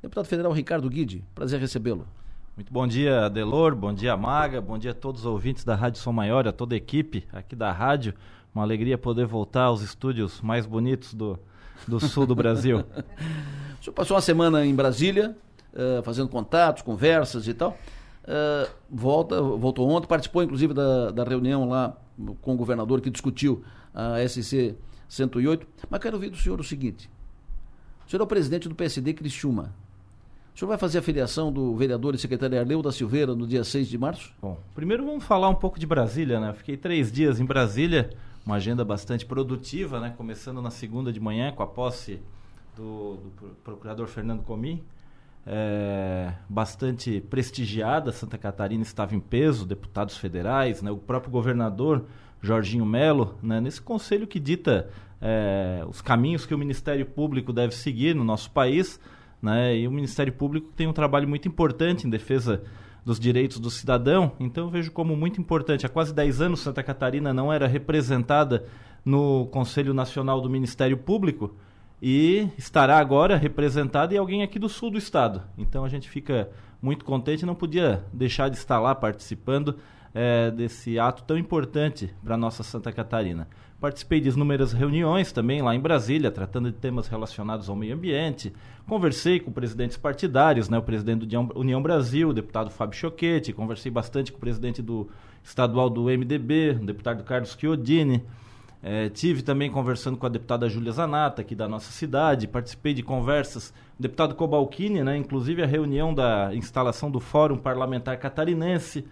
Deputado Federal Ricardo Guide, prazer recebê-lo. Muito bom dia, Adelor, bom dia, Maga, bom dia a todos os ouvintes da Rádio Som Maior, a toda a equipe aqui da rádio. Uma alegria poder voltar aos estúdios mais bonitos do, do sul do Brasil. o senhor passou uma semana em Brasília, uh, fazendo contatos, conversas e tal. Uh, volta, voltou ontem, participou inclusive da, da reunião lá com o governador que discutiu a SC 108. Mas quero ouvir do senhor o seguinte: o senhor é o presidente do PSD Criciúma. O senhor vai fazer a filiação do vereador e secretário Arleu da Silveira no dia 6 de março? Bom, primeiro vamos falar um pouco de Brasília, né? Fiquei três dias em Brasília, uma agenda bastante produtiva, né? Começando na segunda de manhã com a posse do, do procurador Fernando Comim. É, bastante prestigiada, Santa Catarina estava em peso, deputados federais, né? o próprio governador Jorginho Melo, né? nesse conselho que dita é, os caminhos que o Ministério Público deve seguir no nosso país, né? E o Ministério Público tem um trabalho muito importante em defesa dos direitos do cidadão, então eu vejo como muito importante. Há quase 10 anos Santa Catarina não era representada no Conselho Nacional do Ministério Público e estará agora representada e alguém aqui do sul do estado. Então a gente fica muito contente, não podia deixar de estar lá participando é, desse ato tão importante para nossa Santa Catarina. Participei de inúmeras reuniões também lá em Brasília, tratando de temas relacionados ao meio ambiente. Conversei com presidentes partidários, né, o presidente do União Brasil, o deputado Fábio Choquete, conversei bastante com o presidente do estadual do MDB, o deputado Carlos Chiodini. É, tive também conversando com a deputada Júlia Zanata, aqui da nossa cidade, participei de conversas, o deputado Cobalcini, né, inclusive a reunião da instalação do Fórum Parlamentar Catarinense,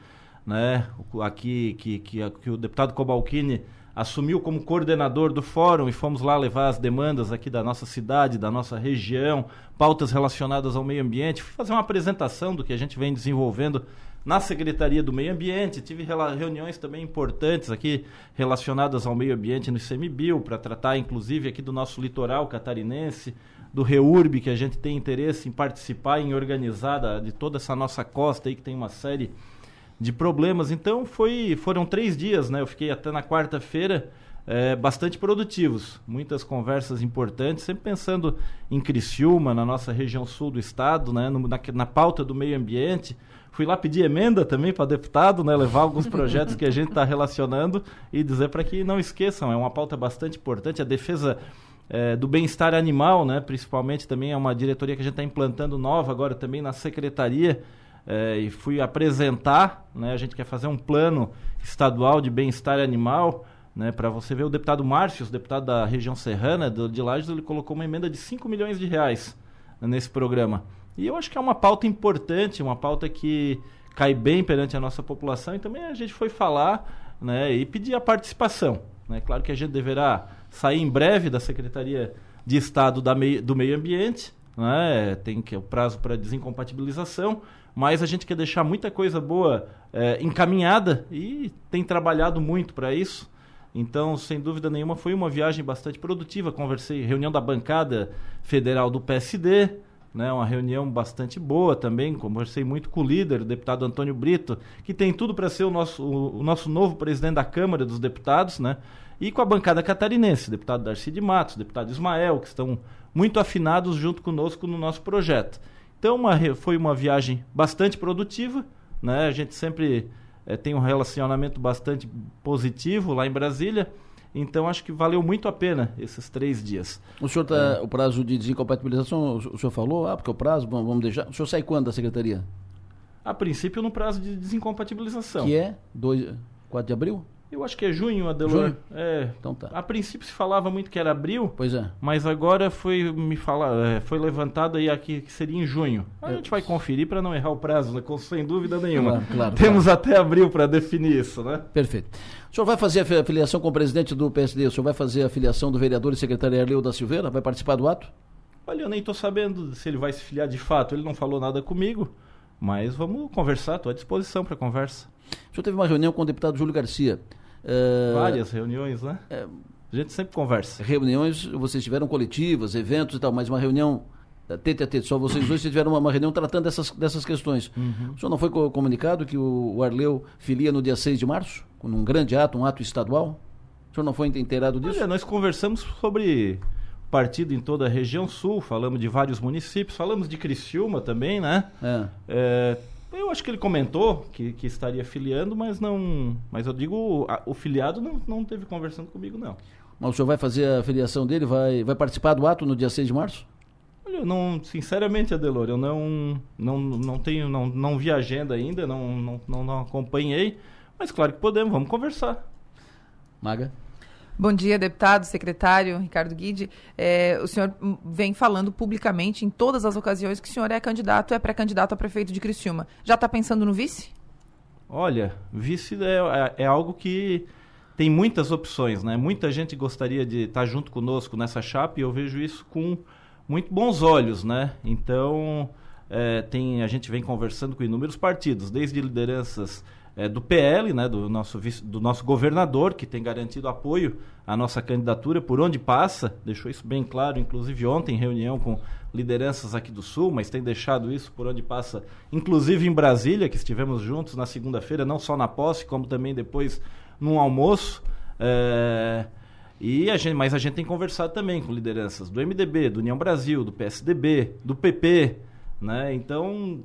né, aqui que, que, que o deputado Cobalcini assumiu como coordenador do fórum e fomos lá levar as demandas aqui da nossa cidade, da nossa região, pautas relacionadas ao meio ambiente. Fui fazer uma apresentação do que a gente vem desenvolvendo na Secretaria do Meio Ambiente. Tive reuniões também importantes aqui relacionadas ao meio ambiente no ICMBio, para tratar inclusive aqui do nosso litoral catarinense, do REURB, que a gente tem interesse em participar, em organizar de toda essa nossa costa aí, que tem uma série problemas. Então foi, foram três dias, né? Eu fiquei até na quarta-feira é, bastante produtivos, muitas conversas importantes, sempre pensando em Criciúma, na nossa região sul do estado, né? No, na, na pauta do meio ambiente. Fui lá pedir emenda também para deputado, né? Levar alguns projetos que a gente está relacionando e dizer para que não esqueçam, é uma pauta bastante importante. A defesa é, do bem-estar animal, né? Principalmente também é uma diretoria que a gente está implantando nova agora também na secretaria é, e fui apresentar, né, a gente quer fazer um plano estadual de bem-estar animal, né, para você ver o deputado Márcio, o deputado da região serrana do, de Lages, ele colocou uma emenda de 5 milhões de reais nesse programa. E eu acho que é uma pauta importante, uma pauta que cai bem perante a nossa população e também a gente foi falar né, e pedir a participação. Né? Claro que a gente deverá sair em breve da Secretaria de Estado da do Meio Ambiente, né? tem que o prazo para desincompatibilização, mas a gente quer deixar muita coisa boa é, encaminhada e tem trabalhado muito para isso. Então, sem dúvida nenhuma, foi uma viagem bastante produtiva. Conversei, reunião da bancada federal do PSD, né, uma reunião bastante boa também. Conversei muito com o líder, o deputado Antônio Brito, que tem tudo para ser o nosso, o, o, nosso novo presidente da Câmara dos Deputados, né? E com a bancada catarinense, deputado Darcy de Matos, deputado Ismael, que estão muito afinados junto conosco no nosso projeto. Então uma, foi uma viagem bastante produtiva, né? A gente sempre é, tem um relacionamento bastante positivo lá em Brasília. Então acho que valeu muito a pena esses três dias. O senhor tá, é. o prazo de desincompatibilização, o senhor falou, ah, porque o prazo, vamos deixar. O senhor sai quando da secretaria? A princípio no prazo de desincompatibilização. Que é 2, 4 de abril? Eu acho que é junho, Adelor. Junho? É. Então tá. A princípio se falava muito que era abril. Pois é. Mas agora foi me falar, é, foi levantado aí aqui que seria em junho. A é. gente vai conferir para não errar o prazo, né? sem dúvida nenhuma. Claro, claro Temos claro. até abril para definir isso, né? Perfeito. O senhor vai fazer a filiação com o presidente do PSD? O senhor vai fazer a filiação do vereador e secretário Arleu da Silveira? Vai participar do ato? Olha, eu nem estou sabendo se ele vai se filiar de fato. Ele não falou nada comigo. Mas vamos conversar, estou à disposição para conversa. O senhor teve uma reunião com o deputado Júlio Garcia. Uh, Várias reuniões, né? Uh, a gente sempre conversa. Reuniões, vocês tiveram coletivas, eventos e tal, mas uma reunião tete a tete, só vocês dois tiveram uma, uma, reunião tratando dessas, dessas questões. Uhum. O senhor não foi co comunicado que o, o, Arleu filia no dia 6 de março? Num grande ato, um ato estadual? O senhor não foi inteirado disso? Olha, nós conversamos sobre partido em toda a região sul, falamos de vários municípios, falamos de Criciúma também, né? É. É, eu acho que ele comentou que, que estaria filiando, mas não. Mas eu digo, a, o filiado não, não teve conversando comigo, não. Mas o senhor vai fazer a filiação dele? Vai, vai participar do ato no dia 6 de março? Olha, eu não, sinceramente, Adelor, eu não, não, não tenho, não, não vi agenda ainda, não, não, não, não acompanhei, mas claro que podemos, vamos conversar. Maga? Bom dia, deputado, secretário Ricardo Guide. É, o senhor vem falando publicamente em todas as ocasiões que o senhor é candidato, é pré-candidato a prefeito de Criciúma. Já está pensando no vice? Olha, vice é, é, é, algo que tem muitas opções, né? Muita gente gostaria de estar junto conosco nessa chapa e eu vejo isso com muito bons olhos, né? Então, é, tem, a gente vem conversando com inúmeros partidos, desde lideranças é, do PL, né, do, nosso, do nosso governador, que tem garantido apoio à nossa candidatura por onde passa, deixou isso bem claro, inclusive ontem, em reunião com lideranças aqui do Sul, mas tem deixado isso por onde passa, inclusive em Brasília, que estivemos juntos na segunda-feira, não só na posse, como também depois num almoço. É, e a gente, mas a gente tem conversado também com lideranças do MDB, do União Brasil, do PSDB, do PP, né? Então,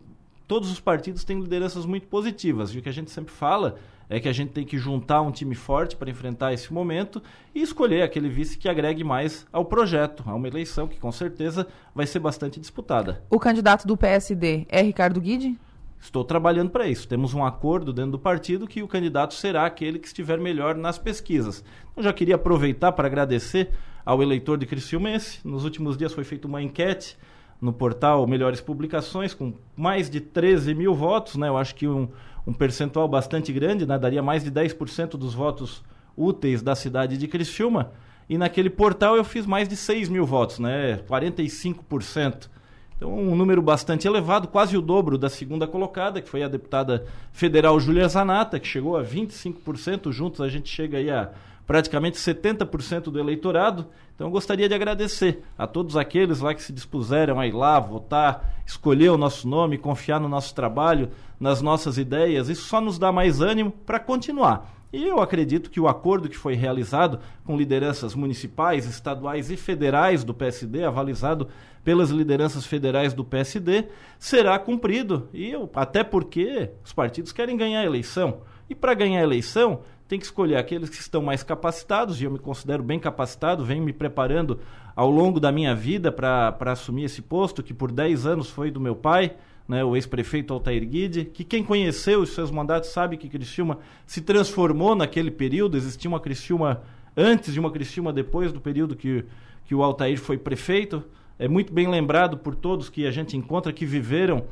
todos os partidos têm lideranças muito positivas. E o que a gente sempre fala é que a gente tem que juntar um time forte para enfrentar esse momento e escolher aquele vice que agregue mais ao projeto, a uma eleição que com certeza vai ser bastante disputada. O candidato do PSD é Ricardo Guide? Estou trabalhando para isso. Temos um acordo dentro do partido que o candidato será aquele que estiver melhor nas pesquisas. Eu já queria aproveitar para agradecer ao eleitor de Criciúmense. Nos últimos dias foi feita uma enquete no portal Melhores Publicações, com mais de 13 mil votos, né? Eu acho que um, um percentual bastante grande, né? daria mais de 10% dos votos úteis da cidade de Criciúma. E naquele portal eu fiz mais de 6 mil votos, né? 45%. Então, um número bastante elevado, quase o dobro da segunda colocada, que foi a deputada federal Júlia Zanata, que chegou a 25%. Juntos a gente chega aí a praticamente 70% do eleitorado. Então eu gostaria de agradecer a todos aqueles lá que se dispuseram a ir lá, votar, escolher o nosso nome, confiar no nosso trabalho, nas nossas ideias. Isso só nos dá mais ânimo para continuar. E eu acredito que o acordo que foi realizado com lideranças municipais, estaduais e federais do PSD, avalizado pelas lideranças federais do PSD, será cumprido. E eu, até porque os partidos querem ganhar a eleição. E para ganhar a eleição, tem que escolher aqueles que estão mais capacitados, e eu me considero bem capacitado, venho me preparando ao longo da minha vida para assumir esse posto, que por 10 anos foi do meu pai, né, o ex-prefeito Altair Guide, que quem conheceu os seus mandatos sabe que Criciúma se transformou naquele período, existia uma Criciúma antes e uma Criciúma depois do período que, que o Altair foi prefeito. É muito bem lembrado por todos que a gente encontra que viveram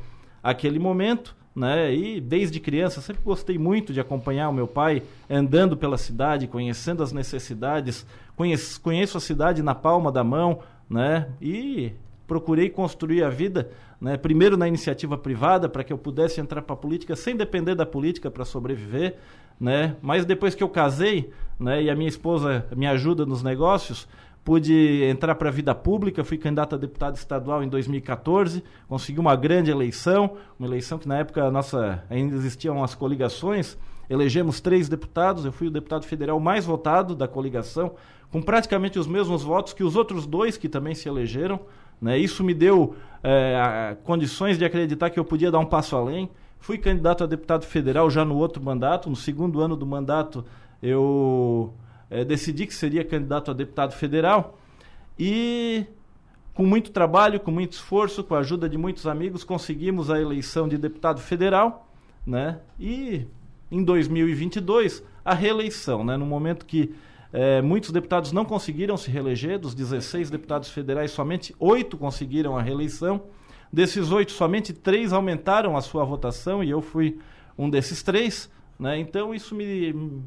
aquele momento né? E desde criança sempre gostei muito de acompanhar o meu pai andando pela cidade, conhecendo as necessidades, conheço, conheço a cidade na palma da mão, né? E procurei construir a vida, né? Primeiro na iniciativa privada para que eu pudesse entrar para a política sem depender da política para sobreviver, né? Mas depois que eu casei, né? E a minha esposa me ajuda nos negócios, pude entrar para a vida pública, fui candidato a deputado estadual em 2014, consegui uma grande eleição, uma eleição que na época nossa ainda existiam as coligações, elegemos três deputados, eu fui o deputado federal mais votado da coligação, com praticamente os mesmos votos que os outros dois que também se elegeram. Né? Isso me deu é, condições de acreditar que eu podia dar um passo além. Fui candidato a deputado federal já no outro mandato, no segundo ano do mandato eu é, decidi que seria candidato a deputado federal e com muito trabalho, com muito esforço, com a ajuda de muitos amigos, conseguimos a eleição de deputado federal, né? E em 2022 a reeleição, né? No momento que é, muitos deputados não conseguiram se reeleger, dos 16 deputados federais, somente oito conseguiram a reeleição. Desses oito, somente três aumentaram a sua votação e eu fui um desses três. Né? Então isso me,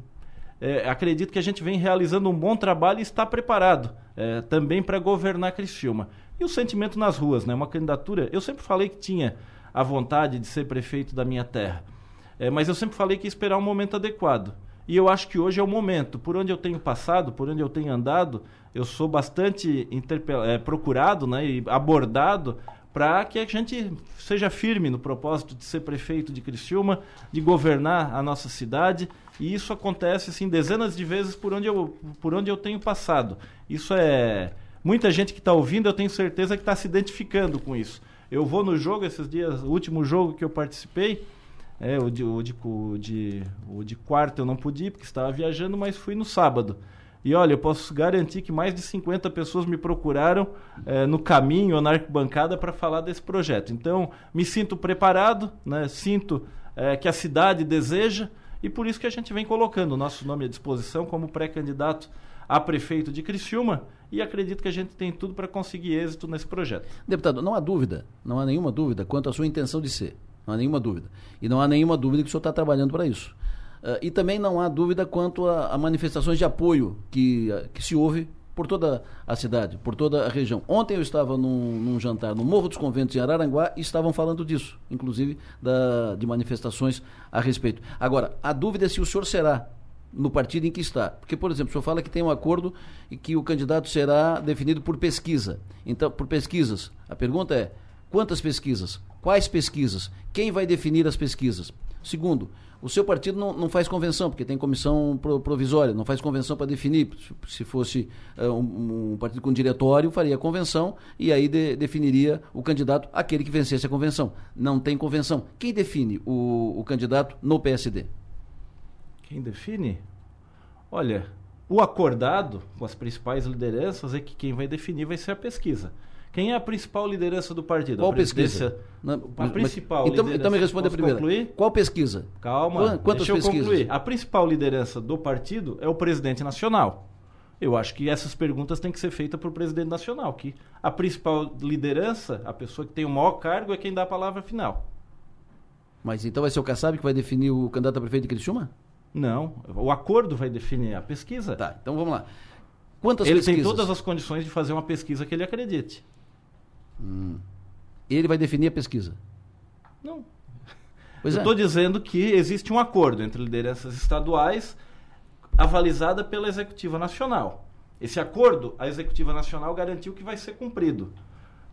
é, acredito que a gente vem realizando um bom trabalho e está preparado é, também para governar Criciúma. E o sentimento nas ruas, né? Uma candidatura. Eu sempre falei que tinha a vontade de ser prefeito da minha terra, é, mas eu sempre falei que ia esperar um momento adequado. E eu acho que hoje é o momento. Por onde eu tenho passado, por onde eu tenho andado, eu sou bastante é, procurado né, e abordado para que a gente seja firme no propósito de ser prefeito de Criciúma, de governar a nossa cidade. E isso acontece assim dezenas de vezes por onde eu, por onde eu tenho passado. Isso é Muita gente que está ouvindo, eu tenho certeza que está se identificando com isso. Eu vou no jogo esses dias, o último jogo que eu participei, é, o, de, o, de, o, de, o de quarto eu não pude ir porque estava viajando, mas fui no sábado. E olha, eu posso garantir que mais de 50 pessoas me procuraram é, no caminho ou na arquibancada para falar desse projeto. Então, me sinto preparado, né? sinto é, que a cidade deseja e por isso que a gente vem colocando o nosso nome à disposição como pré-candidato a prefeito de Criciúma e acredito que a gente tem tudo para conseguir êxito nesse projeto. Deputado, não há dúvida, não há nenhuma dúvida quanto à sua intenção de ser. Não há nenhuma dúvida. E não há nenhuma dúvida que o senhor está trabalhando para isso. Uh, e também não há dúvida quanto a, a manifestações de apoio que, uh, que se houve por toda a cidade, por toda a região. Ontem eu estava num, num, jantar no Morro dos Conventos em Araranguá e estavam falando disso, inclusive da, de manifestações a respeito. Agora, a dúvida é se o senhor será no partido em que está. Porque, por exemplo, o senhor fala que tem um acordo e que o candidato será definido por pesquisa. Então, por pesquisas. A pergunta é: quantas pesquisas? Quais pesquisas? Quem vai definir as pesquisas? Segundo, o seu partido não, não faz convenção, porque tem comissão provisória, não faz convenção para definir. Se fosse uh, um, um, partido com diretório, faria convenção e aí de, definiria o candidato, aquele que vencesse a convenção. Não tem convenção. Quem define o, o candidato no PSD? Quem define? Olha, o acordado com as principais lideranças é que quem vai definir vai ser a pesquisa. Quem é a principal liderança do partido? Qual a pesquisa? Não, a principal então, então me responda a primeira. Concluir? Qual pesquisa? Calma, Quantas deixa pesquisas? eu concluir. A principal liderança do partido é o presidente nacional. Eu acho que essas perguntas têm que ser feitas para o presidente nacional, que a principal liderança, a pessoa que tem o maior cargo, é quem dá a palavra final. Mas então vai ser o Kassab que vai definir o candidato a prefeito de Criciúma? Não, o acordo vai definir a pesquisa. Tá, então vamos lá. Quantas ele pesquisas? tem todas as condições de fazer uma pesquisa que ele acredite. Hum. Ele vai definir a pesquisa? Não. Pois Eu é. estou dizendo que existe um acordo entre lideranças estaduais avalizada pela Executiva Nacional. Esse acordo, a Executiva Nacional garantiu que vai ser cumprido.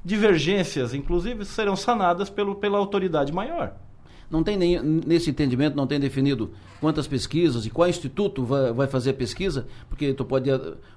Divergências, inclusive, serão sanadas pelo, pela autoridade maior. Não tem nem, nesse entendimento, não tem definido quantas pesquisas e qual instituto vai, vai fazer a pesquisa, porque tu pode,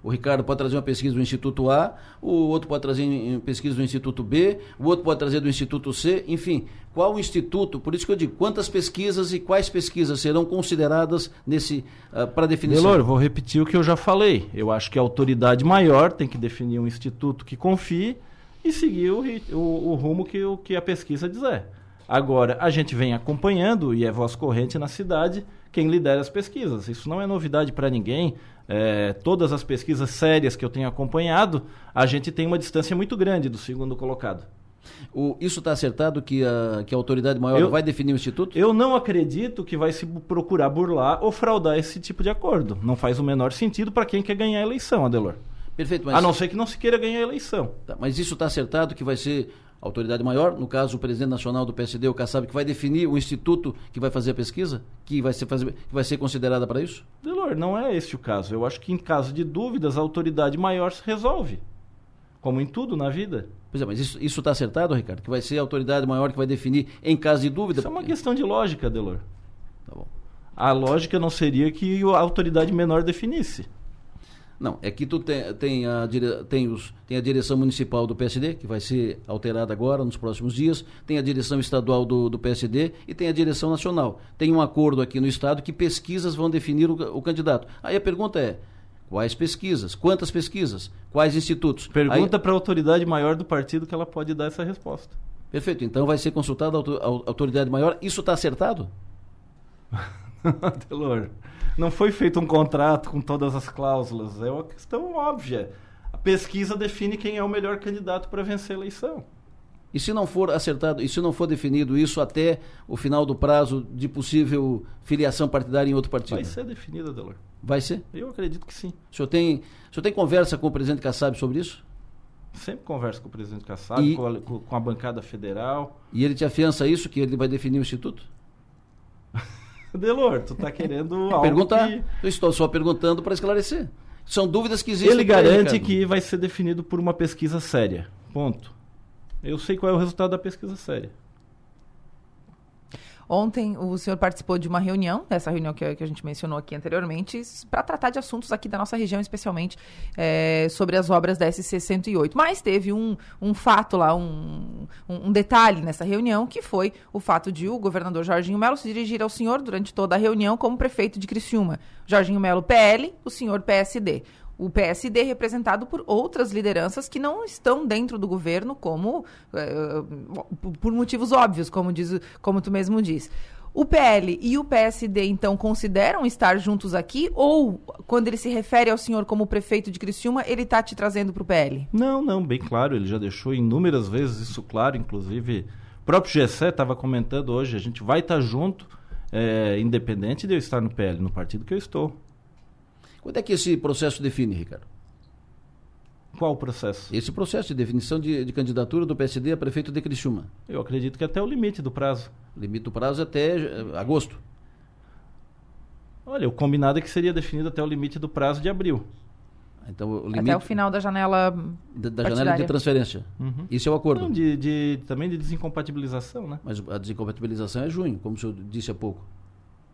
o Ricardo pode trazer uma pesquisa do Instituto A, o outro pode trazer pesquisa do Instituto B, o outro pode trazer do Instituto C, enfim, qual instituto, por isso que eu digo, quantas pesquisas e quais pesquisas serão consideradas nesse uh, para definição? Delor, vou repetir o que eu já falei. Eu acho que a autoridade maior tem que definir um instituto que confie e seguir o, o, o rumo que, o, que a pesquisa dizer. Agora, a gente vem acompanhando, e é voz corrente na cidade, quem lidera as pesquisas. Isso não é novidade para ninguém. É, todas as pesquisas sérias que eu tenho acompanhado, a gente tem uma distância muito grande do segundo colocado. O, isso está acertado que a, que a autoridade maior eu, vai definir o instituto? Eu não acredito que vai se procurar burlar ou fraudar esse tipo de acordo. Não faz o menor sentido para quem quer ganhar a eleição, Adelor. Perfeito, mas... A não ser que não se queira ganhar a eleição. Tá, mas isso está acertado que vai ser autoridade maior, no caso o presidente nacional do PSD, o Kassab, que vai definir o instituto que vai fazer a pesquisa, que vai ser, fazer, que vai ser considerada para isso? Delor, não é esse o caso. Eu acho que em caso de dúvidas, a autoridade maior se resolve. Como em tudo na vida. Pois é, mas isso está acertado, Ricardo? Que vai ser a autoridade maior que vai definir em caso de dúvida? Isso é uma questão de lógica, Delor. Tá bom. A lógica não seria que a autoridade menor definisse. Não, é que tu tem, tem, a, tem, os, tem a direção municipal do PSD, que vai ser alterada agora, nos próximos dias, tem a direção estadual do, do PSD e tem a direção nacional. Tem um acordo aqui no Estado que pesquisas vão definir o, o candidato. Aí a pergunta é, quais pesquisas? Quantas pesquisas? Quais institutos? Pergunta para a autoridade maior do partido que ela pode dar essa resposta. Perfeito, então vai ser consultada a autoridade maior. Isso está acertado? Delor, não foi feito um contrato com todas as cláusulas. É uma questão óbvia. A pesquisa define quem é o melhor candidato para vencer a eleição. E se não for acertado, e se não for definido isso até o final do prazo de possível filiação partidária em outro partido? Vai ser definido, Delor. Vai ser? Eu acredito que sim. O senhor tem, o senhor tem conversa com o presidente Kassab sobre isso? Sempre converso com o presidente Kassab, e... com, a, com a bancada federal. E ele te afiança isso, que ele vai definir o instituto? Delor, tu tá querendo algo Perguntar. que... Eu estou só perguntando para esclarecer. São dúvidas que existem. Ele garante que vai ser definido por uma pesquisa séria. Ponto. Eu sei qual é o resultado da pesquisa séria. Ontem o senhor participou de uma reunião, essa reunião que, a gente mencionou aqui anteriormente, para tratar de assuntos aqui da nossa região, especialmente é, sobre as obras da SC 108. Mas teve um, um fato lá, um, um, detalhe nessa reunião, que foi o fato de o governador Jorginho Melo se dirigir ao senhor durante toda a reunião como prefeito de Criciúma. Jorginho Melo PL, o senhor PSD o PSD representado por outras lideranças que não estão dentro do governo, como uh, por motivos óbvios, como, diz, como tu mesmo diz. O PL e o PSD, então, consideram estar juntos aqui? Ou, quando ele se refere ao senhor como prefeito de Criciúma, ele está te trazendo para o PL? Não, não, bem claro. Ele já deixou inúmeras vezes isso claro. Inclusive, o próprio Gessé estava comentando hoje, a gente vai estar tá junto, é, independente de eu estar no PL, no partido que eu estou. Quando é que esse processo define, Ricardo? Qual processo? Esse processo de definição de, de, candidatura do PSD a prefeito de Criciúma. Eu acredito que até o limite do prazo. O limite do prazo é até uh, agosto. Olha, o combinado é que seria definido até o limite do prazo de abril. Então, o limite, até o final da janela Da, da janela de transferência. Uhum. Isso é o acordo. Não, de, de, também de desincompatibilização, né? Mas a desincompatibilização é junho, como o senhor disse há pouco.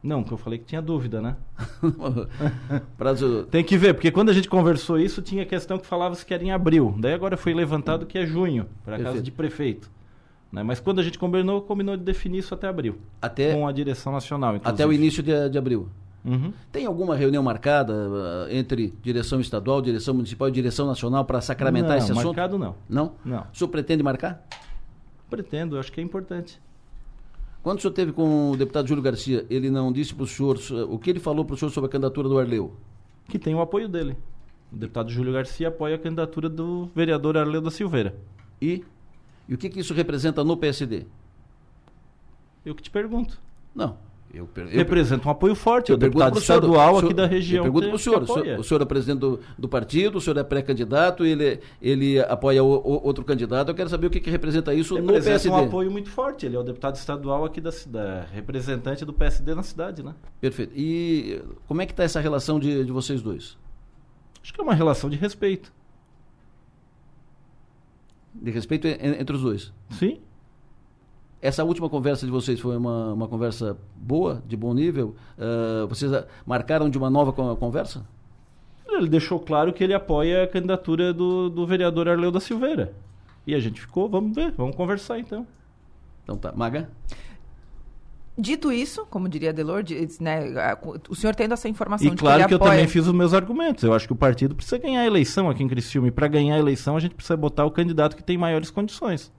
Não, que eu falei que tinha dúvida, né? Prazo... Tem que ver, porque quando a gente conversou isso, tinha questão que falava se que era em abril. Daí agora foi levantado que é junho, para casa de prefeito. Né? Mas quando a gente combinou, combinou de definir isso até abril. Até, com a direção nacional, inclusive. Até o início de, de abril. Uhum. Tem alguma reunião marcada uh, entre direção estadual, direção municipal e direção nacional para sacramentar não, esse assunto? marcado não. Não? Não. O senhor pretende marcar? Pretendo, acho que é importante. Quando o senhor teve com o deputado Júlio Garcia, ele não disse para o senhor o que ele falou para o senhor sobre a candidatura do Arleu? Que tem o apoio dele. O deputado Júlio Garcia apoia a candidatura do vereador Arleu da Silveira. E? E o que, que isso representa no PSD? Eu que te pergunto. Não. Eu, eu, Representa um apoio forte, eu o deputado estadual senhor, aqui da região. Eu pergunto para o senhor, o senhor, é presidente do, do, partido, o senhor é pré-candidato, ele, ele apoia o, o, outro candidato, eu quero saber o que, que representa isso representa no PSD. um apoio muito forte, ele é o deputado estadual aqui da cidade, representante do PSD na cidade, né? Perfeito. E como é que está essa relação de, de vocês dois? Acho que é uma relação de respeito. De respeito entre os dois? Sim. Essa última conversa de vocês foi uma, uma conversa boa, de bom nível? Uh, vocês marcaram de uma nova conversa? Ele deixou claro que ele apoia a candidatura do, do vereador Arleu da Silveira. E a gente ficou, vamos ver, vamos conversar então. Então tá. Maga? Dito isso, como diria Delor, né, o senhor tendo essa informação e de claro que, que eu também fiz os meus argumentos. Eu acho que o partido precisa ganhar a eleição aqui em Criciúma. E para ganhar a eleição, a gente precisa botar o candidato que tem maiores condições.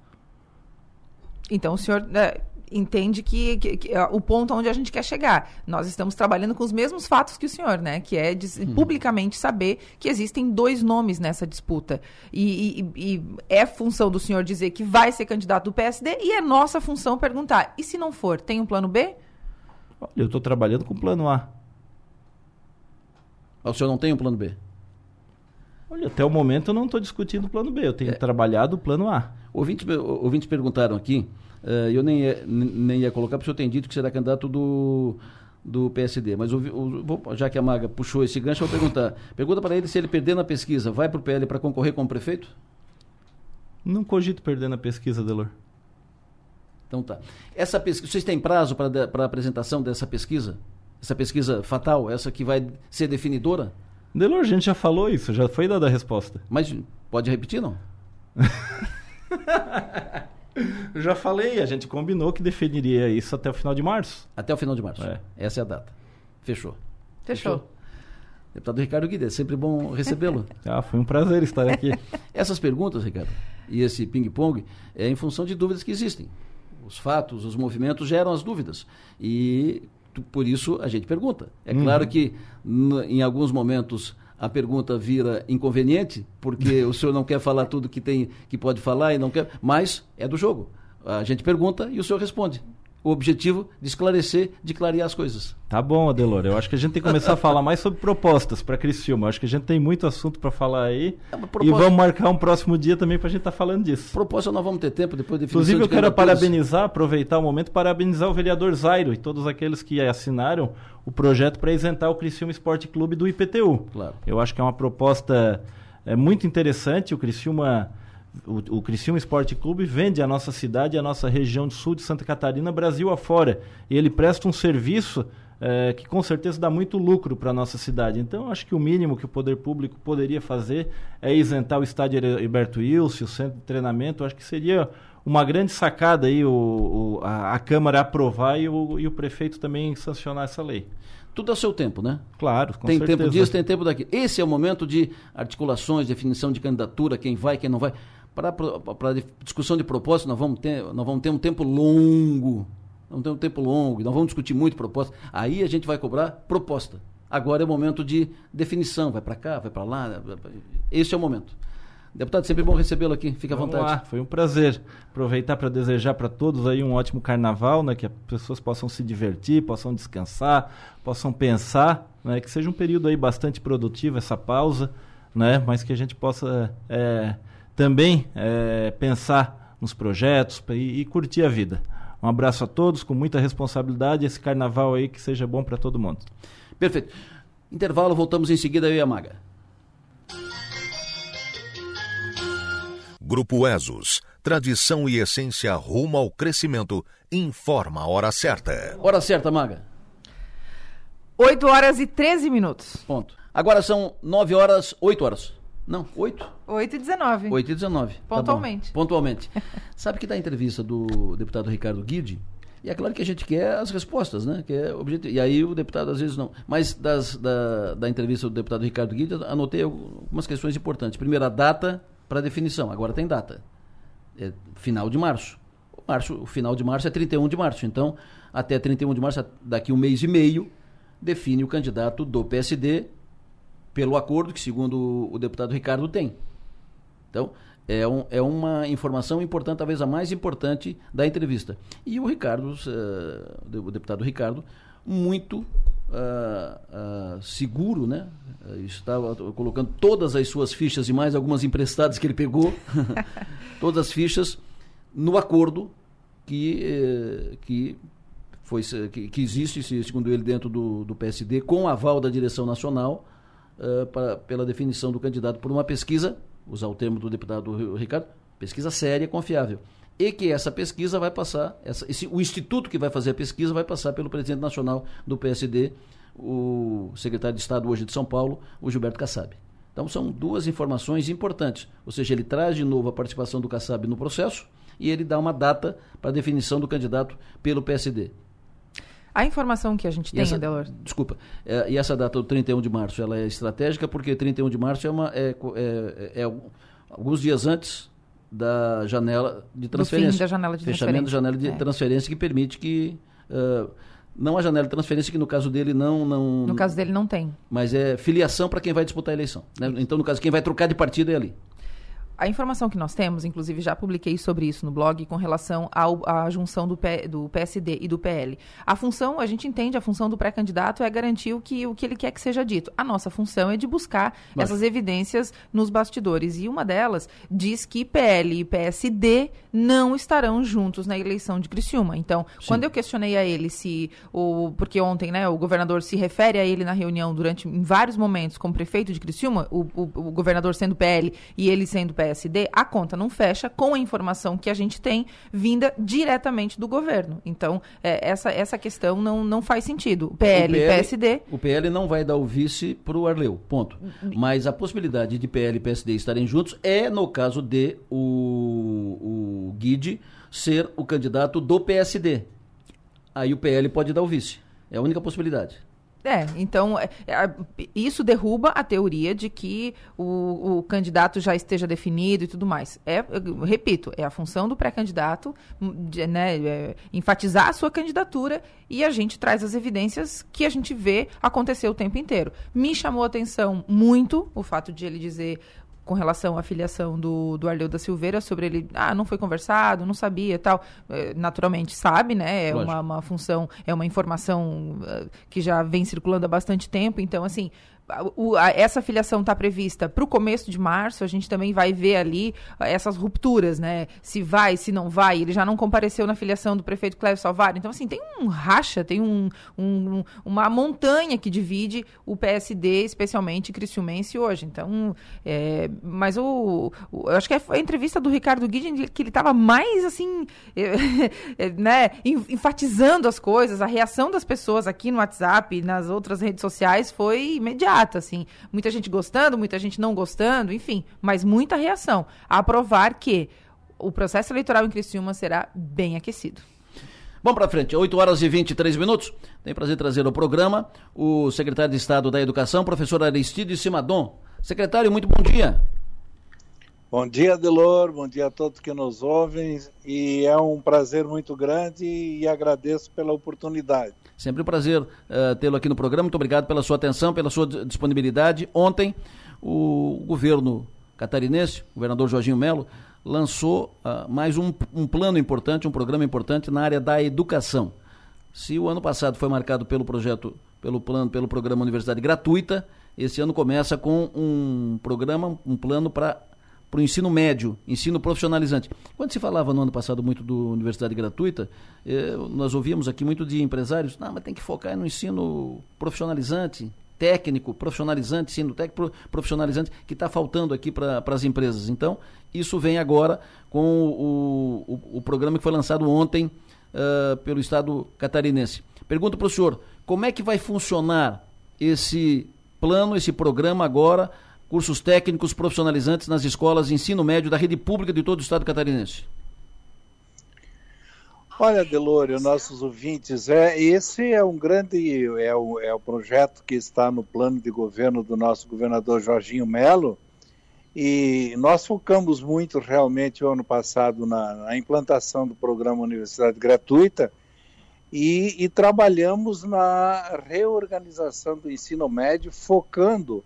Então o senhor é, entende que, que, que é o ponto onde a gente quer chegar. Nós estamos trabalhando com os mesmos fatos que o senhor, né? Que é de, hum. publicamente saber que existem dois nomes nessa disputa. E, e, e, é função do senhor dizer que vai ser candidato do PSD e é nossa função perguntar: e se não for, tem um plano B? Olha, eu estou trabalhando com o plano A. O senhor não tem um plano B? Olha, até o momento eu não estou discutindo o plano B, eu tenho é. trabalhado o plano A. Ouvintes, ouvintes perguntaram aqui, uh, eu nem ia, nem ia colocar, porque o senhor tem dito que será candidato do, do PSD. Mas o, o, já que a Maga puxou esse gancho, eu vou perguntar. Pergunta para ele se ele perder na pesquisa, vai para o PL para concorrer como prefeito? Não cogito perder na pesquisa, Delor. Então tá. Essa pesquisa, vocês têm prazo para a apresentação dessa pesquisa? Essa pesquisa fatal, essa que vai ser definidora? Delor, a gente já falou isso, já foi dada a resposta. Mas pode repetir, não? Já falei, a gente combinou que definiria isso até o final de março. Até o final de março. É. Essa é a data. Fechou. Fechou. Fechou. Deputado Ricardo Guida, é sempre bom recebê-lo. ah, foi um prazer estar aqui. Essas perguntas, Ricardo, e esse ping-pong, é em função de dúvidas que existem. Os fatos, os movimentos geram as dúvidas. E por isso a gente pergunta. É uhum. claro que em alguns momentos a pergunta vira inconveniente, porque o senhor não quer falar tudo que tem que pode falar e não quer, mas é do jogo. A gente pergunta e o senhor responde. O objetivo de esclarecer, de clarear as coisas. Tá bom, Adelor. Eu acho que a gente tem que começar a falar mais sobre propostas para Criciúma. Eu acho que a gente tem muito assunto para falar aí. É proposta... E vamos marcar um próximo dia também para a gente estar tá falando disso. Proposta nós vamos ter tempo depois de Inclusive, eu quero parabenizar, aproveitar o momento, parabenizar o vereador Zairo e todos aqueles que assinaram o projeto para isentar o Criciúma Esporte Clube do IPTU. Claro. Eu acho que é uma proposta é, muito interessante. O Criciúma o, o Criciúma Esporte Clube vende a nossa cidade, a nossa região de sul de Santa Catarina, Brasil afora. E ele presta um serviço é, que com certeza dá muito lucro para a nossa cidade. Então, acho que o mínimo que o poder público poderia fazer é isentar o estádio Herberto Wilson, o centro de treinamento. Acho que seria uma grande sacada aí o, o a, a, Câmara aprovar e o, e o prefeito também sancionar essa lei. Tudo ao seu tempo, né? Claro, com Tem certeza. tempo disso, tem tempo daqui. Esse é o momento de articulações, definição de candidatura, quem vai, quem não vai. Para discussão de propósito, nós vamos ter, nós vamos ter um tempo longo não tem um tempo longo, não vamos discutir muito proposta. Aí a gente vai cobrar proposta. Agora é o momento de definição, vai para cá, vai para lá. Esse é o momento. Deputado, sempre bom recebê-lo aqui. Fique à Vamos vontade. Lá, foi um prazer. Aproveitar para desejar para todos aí um ótimo carnaval, né? Que as pessoas possam se divertir, possam descansar, possam pensar, né? Que seja um período aí bastante produtivo essa pausa, né? Mas que a gente possa é, também é, pensar nos projetos e, e curtir a vida. Um abraço a todos, com muita responsabilidade. Esse carnaval aí que seja bom para todo mundo. Perfeito. Intervalo, voltamos em seguida eu e a Maga. Grupo ESOS, tradição e essência rumo ao crescimento, informa a hora certa. Hora certa, Maga. 8 horas e 13 minutos. Ponto. Agora são 9 horas, 8 horas. Não, 8? 8 e 19. 8 e 19. Pontualmente. Tá Pontualmente. Sabe que da entrevista do deputado Ricardo Guide, e é claro que a gente quer as respostas, né? Que é objetivo. E aí o deputado às vezes não. Mas das, da, da entrevista do deputado Ricardo Guide, anotei algumas questões importantes. Primeiro, a data para definição. Agora tem data. É final de março. O, março. o final de março é 31 de março. Então, até 31 de março, daqui um mês e meio, define o candidato do PSD pelo acordo que, segundo o deputado Ricardo, tem. Então, é, um, é uma informação importante, talvez a mais importante da entrevista. E o Ricardo, uh, o deputado Ricardo, muito uh, uh, seguro, né? Estava colocando todas as suas fichas e mais algumas emprestadas que ele pegou, todas as fichas no acordo que, que foi que, que, existe, segundo ele, dentro do, do PSD, com aval da direção nacional, pela definição do candidato por uma pesquisa, usar o termo do deputado Ricardo, pesquisa séria e confiável. E que essa pesquisa vai passar, essa, esse, o instituto que vai fazer a pesquisa vai passar pelo presidente nacional do PSD, o secretário de Estado hoje de São Paulo, o Gilberto Kassab. Então são duas informações importantes. Ou seja, ele traz de novo a participação do Kassab no processo e ele dá uma data para definição do candidato pelo PSD. A informação que a gente tem, essa, Adelor. Desculpa. É, e essa data do 31 de março, ela é estratégica porque 31 de março é, uma, é, é, é alguns dias antes da janela de transferência. Do fim da janela de Fechamento da janela de é. transferência que permite que... Uh, não a janela de transferência, que no caso dele não... não no caso dele não tem. Mas é filiação para quem vai disputar a eleição. Né? Então, no caso, quem vai trocar de partido é ali. A informação que nós temos, inclusive já publiquei sobre isso no blog, com relação ao, à junção do, P, do PSD e do PL. A função, a gente entende, a função do pré-candidato é garantir o que, o que ele quer que seja dito. A nossa função é de buscar Mas... essas evidências nos bastidores. E uma delas diz que PL e PSD não estarão juntos na eleição de Criciúma. Então, Sim. quando eu questionei a ele se o. Porque ontem, né, o governador se refere a ele na reunião durante em vários momentos como prefeito de Criciúma, o, o, o governador sendo PL e ele sendo PSD PSD, a conta não fecha com a informação que a gente tem vinda diretamente do governo. Então, é, essa, essa questão não, não faz sentido. O PL e PSD. O PL não vai dar o vice para o Arleu, ponto. Mas a possibilidade de PL e PSD estarem juntos é no caso de o, o Guide ser o candidato do PSD. Aí o PL pode dar o vice. É a única possibilidade. É, então é, é, isso derruba a teoria de que o, o, candidato já esteja definido e tudo mais. É, repito, é a função do pré-candidato né, é, enfatizar a sua candidatura e a gente traz as evidências que a gente vê acontecer o tempo inteiro. Me chamou a atenção muito o fato de ele dizer com relação à filiação do, do Arleu da Silveira, sobre ele, ah, não foi conversado, não sabia tal. É, naturalmente sabe, né? É uma, uma, função, é uma informação uh, que já vem circulando há bastante tempo. Então, assim, o, a, essa filiação está prevista para o começo de março, a gente também vai ver ali essas rupturas, né? Se vai, se não vai. Ele já não compareceu na filiação do prefeito Cléber Salvador. Então, assim, tem um racha, tem um, um, uma montanha que divide o PSD, especialmente Criciumense hoje. Então, é, mas o, o, eu acho que a entrevista do Ricardo Guidin que ele estava mais, assim, é, né, enfatizando as coisas, a reação das pessoas aqui no WhatsApp, nas outras redes sociais foi imediata, assim. Muita gente gostando, muita gente não gostando, enfim, mas muita reação a provar que o processo eleitoral em Criciúma será bem aquecido. Vamos para frente, 8 horas e 23 minutos. Tem prazer trazer ao programa o secretário de Estado da Educação, professor Aristide Simadon. Secretário, muito bom dia. Bom dia, Delor, bom dia a todos que nos ouvem e é um prazer muito grande e agradeço pela oportunidade. Sempre um prazer uh, tê-lo aqui no programa, muito obrigado pela sua atenção, pela sua disponibilidade. Ontem, o governo catarinense, o governador Jorginho Melo, lançou uh, mais um, um plano importante, um programa importante na área da educação. Se o ano passado foi marcado pelo projeto, pelo plano, pelo programa Universidade Gratuita, esse ano começa com um programa, um plano para para o ensino médio, ensino profissionalizante. Quando se falava no ano passado muito do universidade gratuita, eh, nós ouvíamos aqui muito de empresários, não, mas tem que focar no ensino profissionalizante, técnico, profissionalizante, ensino técnico profissionalizante, que está faltando aqui para as empresas. Então, isso vem agora com o, o, o programa que foi lançado ontem uh, pelo Estado catarinense. Pergunto para o senhor, como é que vai funcionar esse plano, esse programa agora, cursos técnicos profissionalizantes nas escolas de ensino médio da rede pública de todo o Estado catarinense? Olha, Delório, nossos ouvintes, é, esse é um grande, é o, é o projeto que está no plano de governo do nosso governador Jorginho Melo, e nós focamos muito realmente o ano passado na, na implantação do programa Universidade Gratuita e, e, trabalhamos na reorganização do ensino médio, focando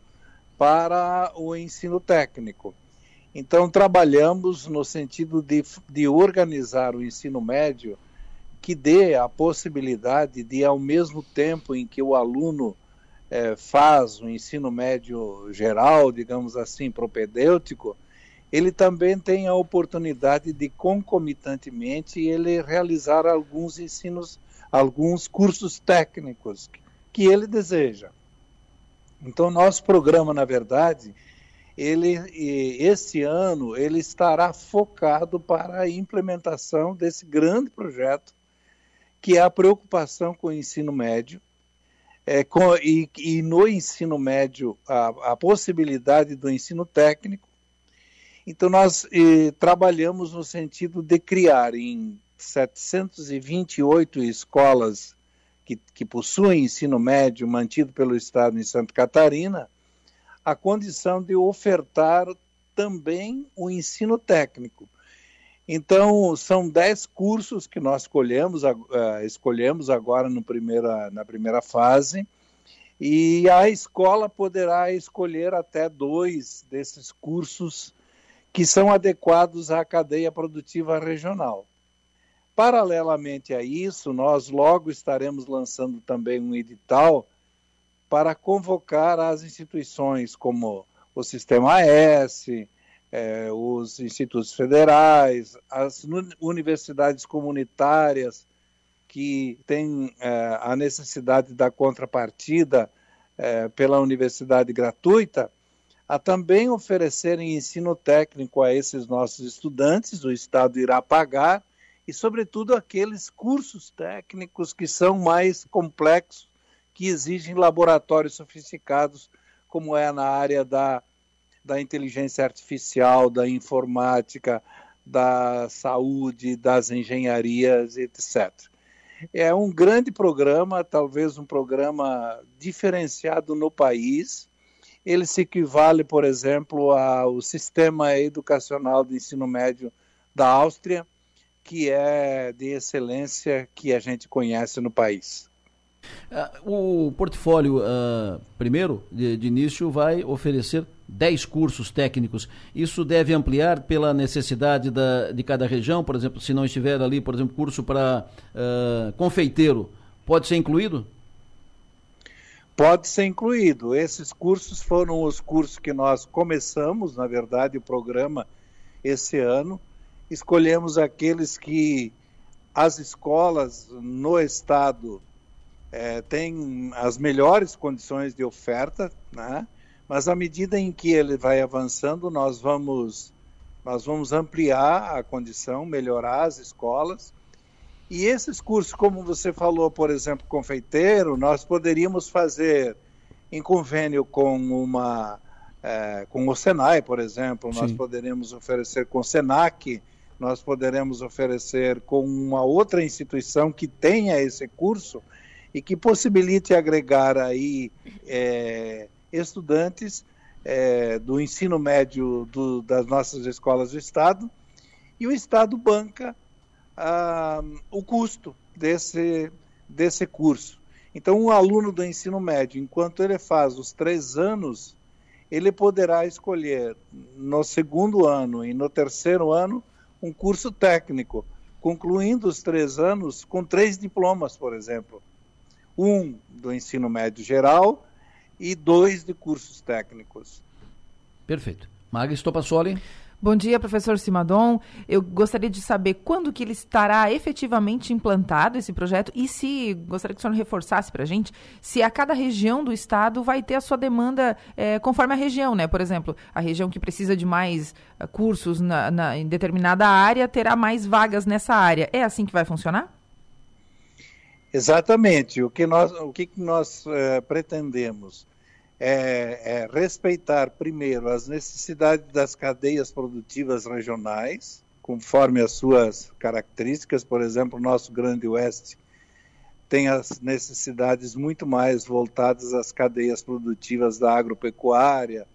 para o ensino técnico. Então, trabalhamos no sentido de, de organizar o ensino médio que dê a possibilidade de, ao mesmo tempo em que o aluno é, faz o ensino médio geral, digamos assim, propedêutico, ele também tem a oportunidade de, concomitantemente, ele realizar alguns ensinos, alguns cursos técnicos que ele deseja. Então, nosso programa, na verdade, ele, esse ano, ele estará focado para a implementação desse grande projeto que é a preocupação com o ensino médio, é, com, e, e, no ensino médio a, a, possibilidade do ensino técnico. Então, nós trabalhamos no sentido de criar em 728 escolas que, que possuem ensino médio mantido pelo Estado em Santa Catarina, a condição de ofertar também o ensino técnico. Então, são dez cursos que nós escolhemos, uh, escolhemos agora no primeira, na primeira fase, e a escola poderá escolher até dois desses cursos que são adequados à cadeia produtiva regional. Paralelamente a isso, nós logo estaremos lançando também um edital para convocar as instituições como o Sistema S, é, os institutos federais, as universidades comunitárias que têm é, a necessidade da contrapartida é, pela universidade gratuita, a também oferecerem ensino técnico a esses nossos estudantes, o Estado irá pagar, e, sobretudo, aqueles cursos técnicos que são mais complexos, que exigem laboratórios sofisticados, como é na área da da inteligência artificial, da informática, da saúde, das engenharias, etc. É um grande programa, talvez um programa diferenciado no país. Ele se equivale, por exemplo, ao sistema educacional de ensino médio da Áustria, que é de excelência que a gente conhece no país. Uh, o portfólio, uh, primeiro, de, de, início, vai oferecer 10 cursos técnicos. Isso deve ampliar pela necessidade da, de cada região, por exemplo, se não estiver ali, por exemplo, curso para uh, confeiteiro, pode ser incluído? pode ser incluído. Esses cursos foram os cursos que nós começamos, na verdade, o programa esse ano. Escolhemos aqueles que as escolas no estado é, têm as melhores condições de oferta, né? mas à medida em que ele vai avançando, nós vamos, nós vamos ampliar a condição, melhorar as escolas e esses cursos, como você falou, por exemplo, confeiteiro, nós poderíamos fazer em convênio com uma é, com o Senai, por exemplo, Sim. nós poderíamos oferecer com o Senac, nós poderemos oferecer com uma outra instituição que tenha esse curso e que possibilite agregar aí é, estudantes é, do ensino médio do, das nossas escolas do Estado e o Estado banca ah, o custo desse, desse curso. Então, um aluno do ensino médio, enquanto ele faz os três anos, ele poderá escolher no segundo ano e no terceiro ano um curso técnico, concluindo os três anos com três diplomas, por exemplo. Um do ensino médio geral e dois de cursos técnicos. Perfeito. Maga Stopassoli. Bom dia, professor Simadon. Eu gostaria de saber quando que ele estará efetivamente implantado esse projeto e se, gostaria que o senhor reforçasse para a gente, se a cada região do estado vai ter a sua demanda é, conforme a região, né? Por exemplo, a região que precisa de mais uh, cursos na, na, em determinada área terá mais vagas nessa área. É assim que vai funcionar? Exatamente. O que nós, o que nós uh, pretendemos? É, é respeitar primeiro as necessidades das cadeias produtivas regionais, conforme as suas características. Por exemplo, o nosso Grande Oeste tem as necessidades muito mais voltadas às cadeias produtivas da agropecuária,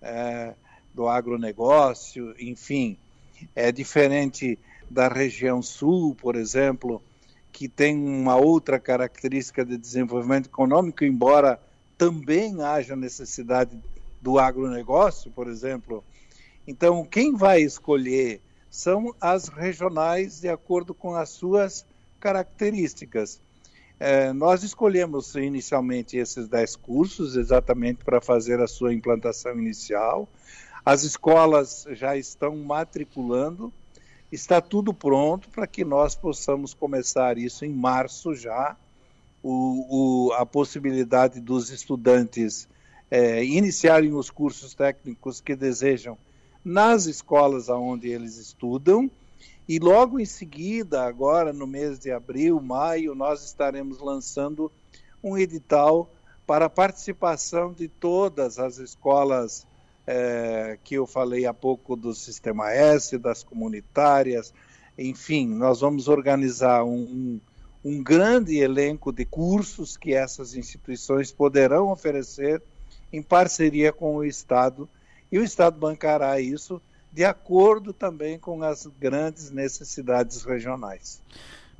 é, do agronegócio, enfim. É diferente da região sul, por exemplo, que tem uma outra característica de desenvolvimento econômico, embora também haja necessidade do agronegócio, por exemplo. Então, quem vai escolher são as regionais de acordo com as suas características. É, nós escolhemos inicialmente esses 10 cursos exatamente para fazer a sua implantação inicial. As escolas já estão matriculando, está tudo pronto para que nós possamos começar isso em março já o, o, a possibilidade dos estudantes é, iniciarem os cursos técnicos que desejam nas escolas onde eles estudam. E logo em seguida, agora no mês de abril, maio, nós estaremos lançando um edital para a participação de todas as escolas é, que eu falei há pouco do Sistema S, das comunitárias, enfim, nós vamos organizar um, um um grande elenco de cursos que essas instituições poderão oferecer em parceria com o Estado, e o Estado bancará isso de acordo também com as grandes necessidades regionais.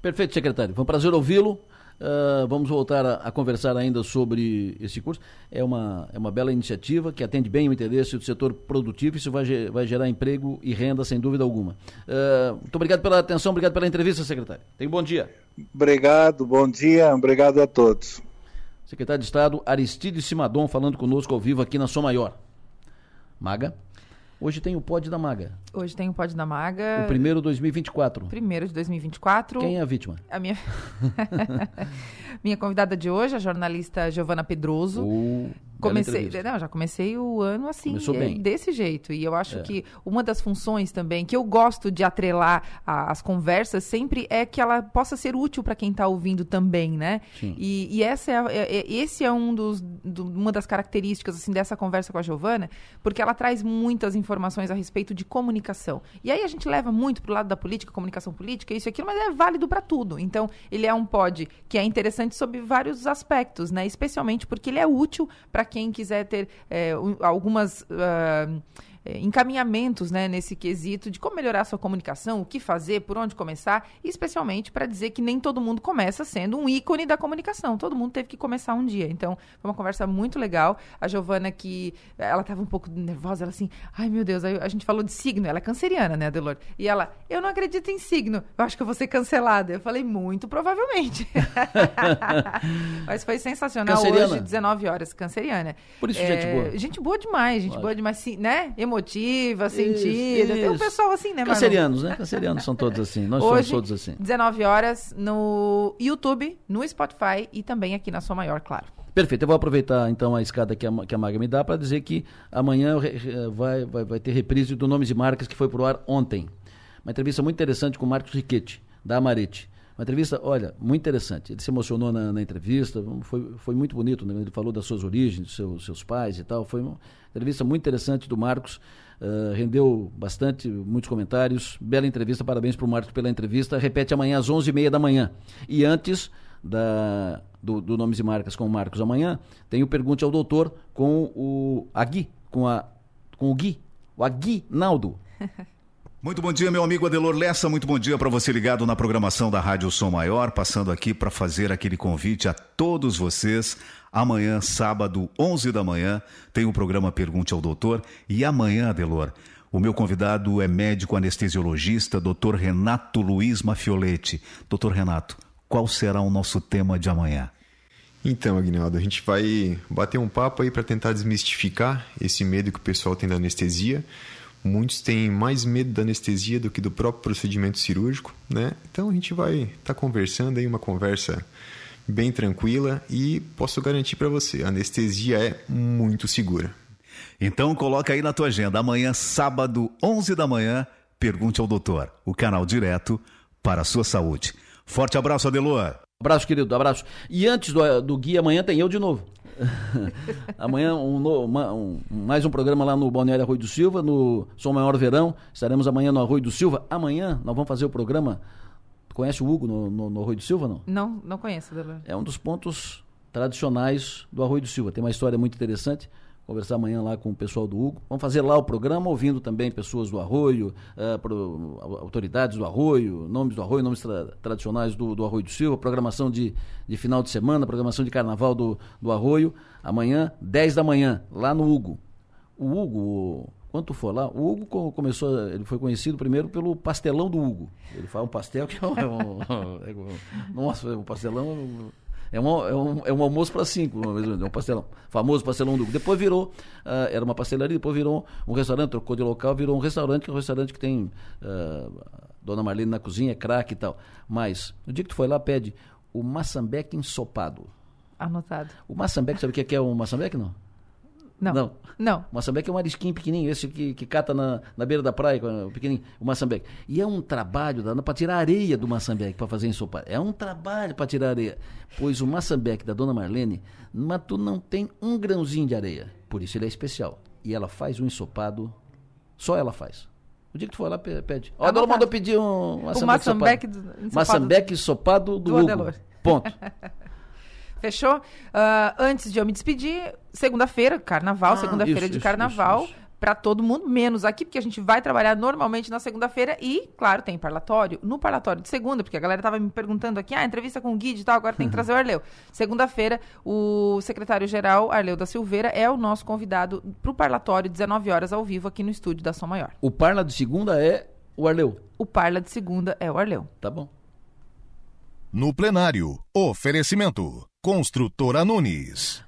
Perfeito, secretário. Foi um prazer ouvi-lo. Uh, vamos voltar a, a, conversar ainda sobre esse curso. É uma, é uma bela iniciativa que atende bem o interesse do setor produtivo. Isso vai, vai gerar emprego e renda, sem dúvida alguma. Uh, muito obrigado pela atenção, obrigado pela entrevista, secretário. Tenha um bom dia. Obrigado, bom dia, obrigado a todos. Secretário de Estado Aristides Simadon falando conosco ao vivo aqui na Som Maior. Maga. Hoje tem o Pod da Maga. Hoje tem o Pod da Maga. O primeiro 2024. Primeiro de 2024. Quem é a vítima? A minha minha convidada de hoje, a jornalista Giovana Pedroso. Uh, comecei, não, já comecei o ano assim, bem. desse jeito. E eu acho é. que uma das funções também que eu gosto de atrelar a, as conversas sempre é que ela possa ser útil para quem está ouvindo também, né? Sim. E, e essa é, é, é, esse é um dos, do, uma das características assim dessa conversa com a Giovana, porque ela traz muitas informações a respeito de comunicação. E aí a gente leva muito para o lado da política, comunicação política, isso e aquilo, mas é válido para tudo. Então, ele é um pod que é interessante sob vários aspectos, né? Especialmente porque ele é útil para quem quiser ter é, algumas. Uh, é, encaminhamentos né, nesse quesito de como melhorar a sua comunicação, o que fazer, por onde começar, especialmente para dizer que nem todo mundo começa sendo um ícone da comunicação. Todo mundo teve que começar um dia. Então, foi uma conversa muito legal. A Giovana, que ela estava um pouco nervosa, ela assim, ai meu Deus, aí a gente falou de signo, ela é canceriana, né, Adelor? E ela, eu não acredito em signo, eu acho que eu vou ser cancelada. Eu falei, muito provavelmente. Mas foi sensacional Canceriana. hoje, 19 horas, canceriana. Por isso, É, gente boa. Gente boa demais, gente Lógico. boa demais, sim, né? Emotiva, Isso, sentida. Tem um isso. pessoal assim, né, Marlon? Cancerianos, né? Cancerianos são todos assim. Nós Hoje, somos todos assim. 19 horas no YouTube, no Spotify e também aqui na Sua Maior, claro. Perfeito. Eu vou aproveitar então a escada que a, que a Maga me dá para dizer que amanhã vai, vai, vai ter reprise do Nomes e Marcas que foi pro ar ontem. Uma entrevista muito interessante com o Marcos Riquetti, da Amarete. Uma entrevista, olha, muito interessante. Ele se emocionou na, na entrevista, foi, foi muito bonito. Né? Ele falou das suas origens, dos seus, seus pais e tal. Foi uma entrevista muito interessante do Marcos. ah, rendeu bastante, muitos comentários. Bela entrevista, parabéns para o Marcos pela entrevista. Repete amanhã às 11h30 da manhã. E antes da, do, do Nomes e Marcas com o Marcos amanhã, tem o Pergunte ao Doutor com o Agui, com, a, com o Gui, o Aguinaldo. Muito bom dia, meu amigo Adelor Lessa. Muito bom dia para você ligado na programação da Rádio Som Maior. Passando aqui para fazer aquele convite a todos vocês. Amanhã, sábado, 11 da manhã, tem o programa Pergunte ao Doutor. E amanhã, Adelor, o meu convidado é médico anestesiologista, Dr. Renato Luiz Mafioletti. Doutor Renato, qual será o nosso tema de amanhã? Então, Agnaldo, a gente vai bater um papo aí para tentar desmistificar esse medo que o pessoal tem da anestesia. Muitos têm mais medo da anestesia do que do próprio procedimento cirúrgico, né? Então a gente vai estar conversando aí uma conversa bem tranquila e posso garantir para você, a anestesia é muito segura. Então coloca aí na tua agenda, amanhã, sábado, 11 da manhã, Pergunte ao Doutor, o canal direto para a sua saúde. Forte abraço, Adelor. Abraço, querido, abraço. E antes do, do Gui, amanhã tem eu de novo. amanhã um, um- mais um programa lá no Balneário Arroio do Silva, no Som Maior Verão. Estaremos amanhã no Arroio do Silva. Amanhã nós vamos fazer o programa. Conhece o Hugo no, no, no Arroio do Silva, não? Não, não conheço, Adelor. É um dos pontos tradicionais do Arroio do Silva. Tem uma história muito interessante. Conversar amanhã lá com o pessoal do Hugo. Vamos fazer lá o programa, ouvindo também pessoas do Arroio, ah, pro- autoridades do Arroio, nomes do Arroio, nomes tra- tradicionais do, do Arroio do Silva, programação de, de final de semana, programação de carnaval do, do Arroio. Amanhã, 10 da manhã, lá no Hugo. O Hugo, quando tu for lá, o Hugo co- começou, ele foi conhecido primeiro pelo pastelão do Hugo. Ele faz um pastel que é um. é um- é um- nossa, o pastelão é um, é um, é um almoço para cinco, é um pastelão. Famoso pastelão do. Depois virou, ah, era uma pastelaria, depois virou um restaurante, trocou de local, virou um restaurante, que é um restaurante que tem ah, Dona Marlene na cozinha, é craque e tal. Mas, no dia que tu foi lá, pede o maçambeque ensopado. Anotado. O maçambeque, sabe o que é, que é o maçambeque, não? Não. Não. Não. O maçambeque é um marisquinho pequenininho, esse que, que cata na, na beira da praia, o pequenininho, o maçambeque. E é um trabalho para tirar areia do maçambeque, para fazer ensopado. É um trabalho para tirar areia. Pois o maçambeque da dona Marlene, mas tu não tem um grãozinho de areia. Por isso ele é especial. E ela faz um ensopado, só ela faz. O dia que tu for lá, pe- pede. Ó, a dona Anotado. mandou pedir um O maçambeque do- ensopado. ensopado Maçambeque ensopado do, do Hugo. Adelor. Ponto. Fechou? Ah, antes de eu me despedir, segunda-feira, carnaval, Ah, segunda-feira de isso, carnaval. isso, isso. Pra todo mundo, menos aqui, porque a gente vai trabalhar normalmente na segunda-feira e, claro, tem parlatório. No parlatório de segunda, porque a galera tava me perguntando aqui, ah, entrevista com o Guide e tal, agora tem que trazer o Arleu. Segunda-feira, o secretário-geral, Arleu da Silveira, é o nosso convidado pro parlatório, 19 horas ao vivo, aqui no estúdio da Som Maior. O Parla de segunda é o Arleu. O Parla de segunda é o Arleu. Tá bom. No plenário, oferecimento. Construtora Nunes.